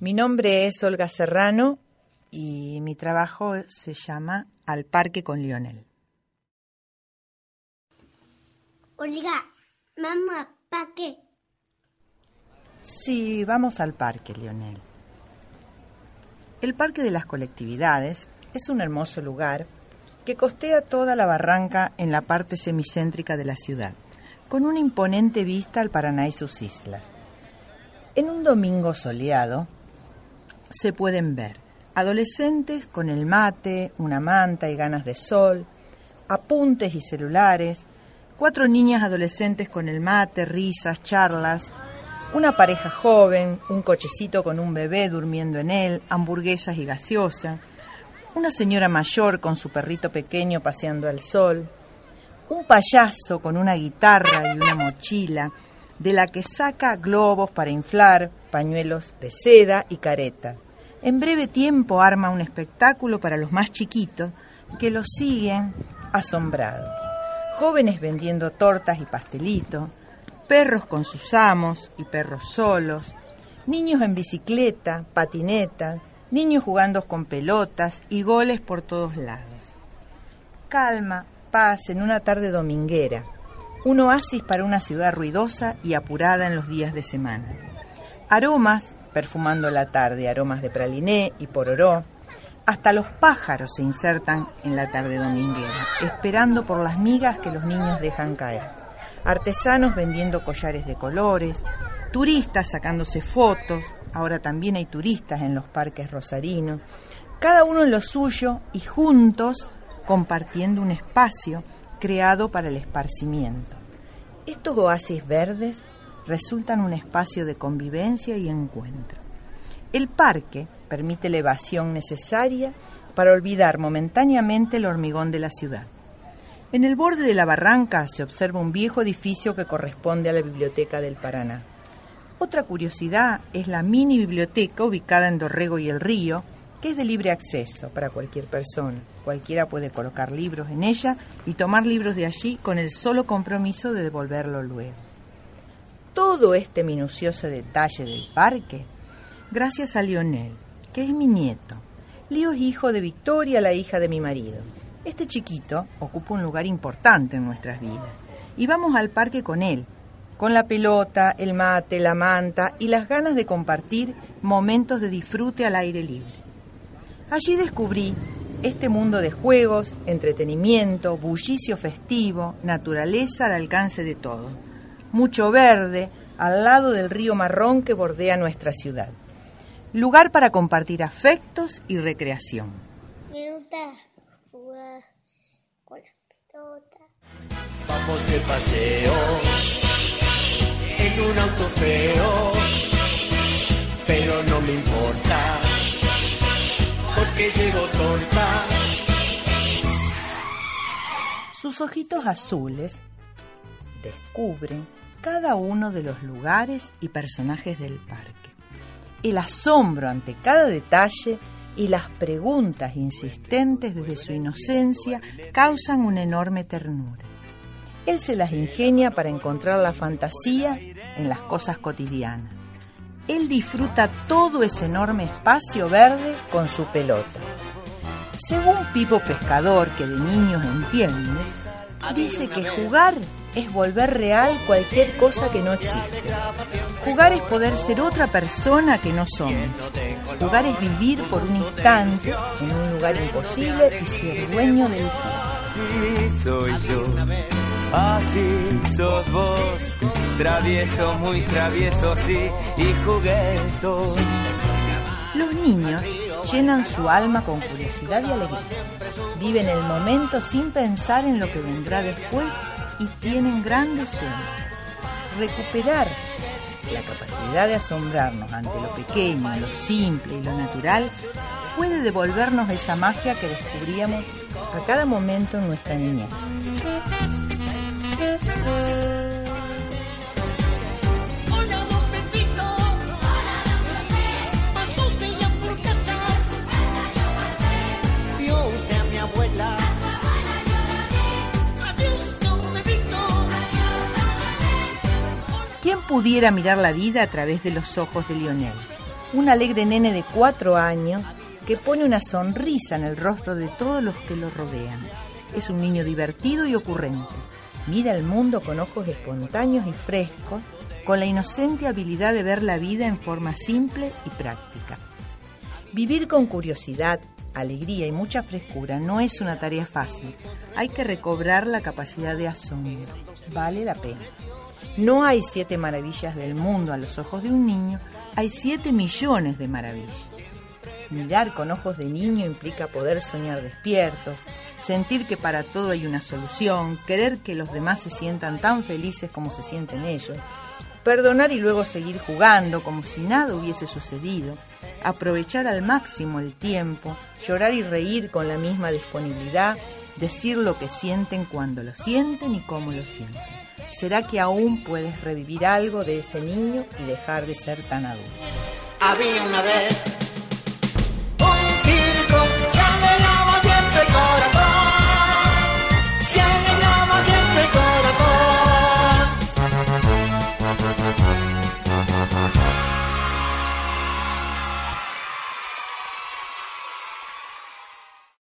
Mi nombre es Olga Serrano y mi trabajo se llama Al Parque con Lionel. Olga, mamá, ¿para qué? Sí, vamos al parque, Lionel. El Parque de las Colectividades es un hermoso lugar que costea toda la barranca en la parte semicéntrica de la ciudad, con una imponente vista al Paraná y sus islas. En un domingo soleado se pueden ver. Adolescentes con el mate, una manta y ganas de sol, apuntes y celulares, cuatro niñas adolescentes con el mate, risas, charlas, una pareja joven, un cochecito con un bebé durmiendo en él, hamburguesas y gaseosa, una señora mayor con su perrito pequeño paseando al sol, un payaso con una guitarra y una mochila, de la que saca globos para inflar, pañuelos de seda y careta. En breve tiempo arma un espectáculo para los más chiquitos que lo siguen asombrados. Jóvenes vendiendo tortas y pastelitos, perros con sus amos y perros solos, niños en bicicleta, patineta, niños jugando con pelotas y goles por todos lados. Calma, paz en una tarde dominguera, un oasis para una ciudad ruidosa y apurada en los días de semana. Aromas perfumando la tarde, aromas de praliné y pororó. Hasta los pájaros se insertan en la tarde dominguera, esperando por las migas que los niños dejan caer. Artesanos vendiendo collares de colores, turistas sacándose fotos, ahora también hay turistas en los parques rosarinos, cada uno en lo suyo y juntos compartiendo un espacio creado para el esparcimiento. Estos oasis verdes resultan un espacio de convivencia y encuentro. El parque permite la evasión necesaria para olvidar momentáneamente el hormigón de la ciudad. En el borde de la barranca se observa un viejo edificio que corresponde a la Biblioteca del Paraná. Otra curiosidad es la mini biblioteca ubicada en Dorrego y el Río, que es de libre acceso para cualquier persona. Cualquiera puede colocar libros en ella y tomar libros de allí con el solo compromiso de devolverlo luego. Todo este minucioso detalle del parque, gracias a Lionel, que es mi nieto. Lío es hijo de Victoria, la hija de mi marido. Este chiquito ocupa un lugar importante en nuestras vidas. Y vamos al parque con él, con la pelota, el mate, la manta y las ganas de compartir momentos de disfrute al aire libre. Allí descubrí este mundo de juegos, entretenimiento, bullicio festivo, naturaleza al alcance de todo. Mucho verde al lado del río Marrón que bordea nuestra ciudad. Lugar para compartir afectos y recreación. Me gusta jugar con las pelotas. Vamos de paseo en un auto feo, pero no me importa porque llego torta. Sus ojitos azules descubren cada uno de los lugares y personajes del parque. El asombro ante cada detalle y las preguntas insistentes desde su inocencia causan una enorme ternura. Él se las ingenia para encontrar la fantasía en las cosas cotidianas. Él disfruta todo ese enorme espacio verde con su pelota. Según Pipo Pescador, que de niños entiende, dice que jugar es volver real cualquier cosa que no existe. Jugar es poder ser otra persona que no somos. Jugar es vivir por un instante en un lugar imposible y ser dueño del. Así soy yo, así sos vos, travieso, muy travieso, sí, y juguetón. Los niños llenan su alma con curiosidad y alegría. Viven el momento sin pensar en lo que vendrá después y tienen grandes sueños. Recuperar la capacidad de asombrarnos ante lo pequeño, lo simple y lo natural puede devolvernos esa magia que descubríamos a cada momento en nuestra niñez. Pudiera mirar la vida a través de los ojos de Lionel? Un alegre nene de cuatro años que pone una sonrisa en el rostro de todos los que lo rodean. Es un niño divertido y ocurrente. Mira el mundo con ojos espontáneos y frescos, con la inocente habilidad de ver la vida en forma simple y práctica. Vivir con curiosidad, alegría y mucha frescura no es una tarea fácil. Hay que recobrar la capacidad de asombro. Vale la pena. No hay siete maravillas del mundo a los ojos de un niño, hay siete millones de maravillas. Mirar con ojos de niño implica poder soñar despierto, sentir que para todo hay una solución, querer que los demás se sientan tan felices como se sienten ellos, perdonar y luego seguir jugando como si nada hubiese sucedido, aprovechar al máximo el tiempo, llorar y reír con la misma disponibilidad, decir lo que sienten cuando lo sienten y cómo lo sienten. ¿Será que aún puedes revivir algo de ese niño y dejar de ser tan adulto? Había una vez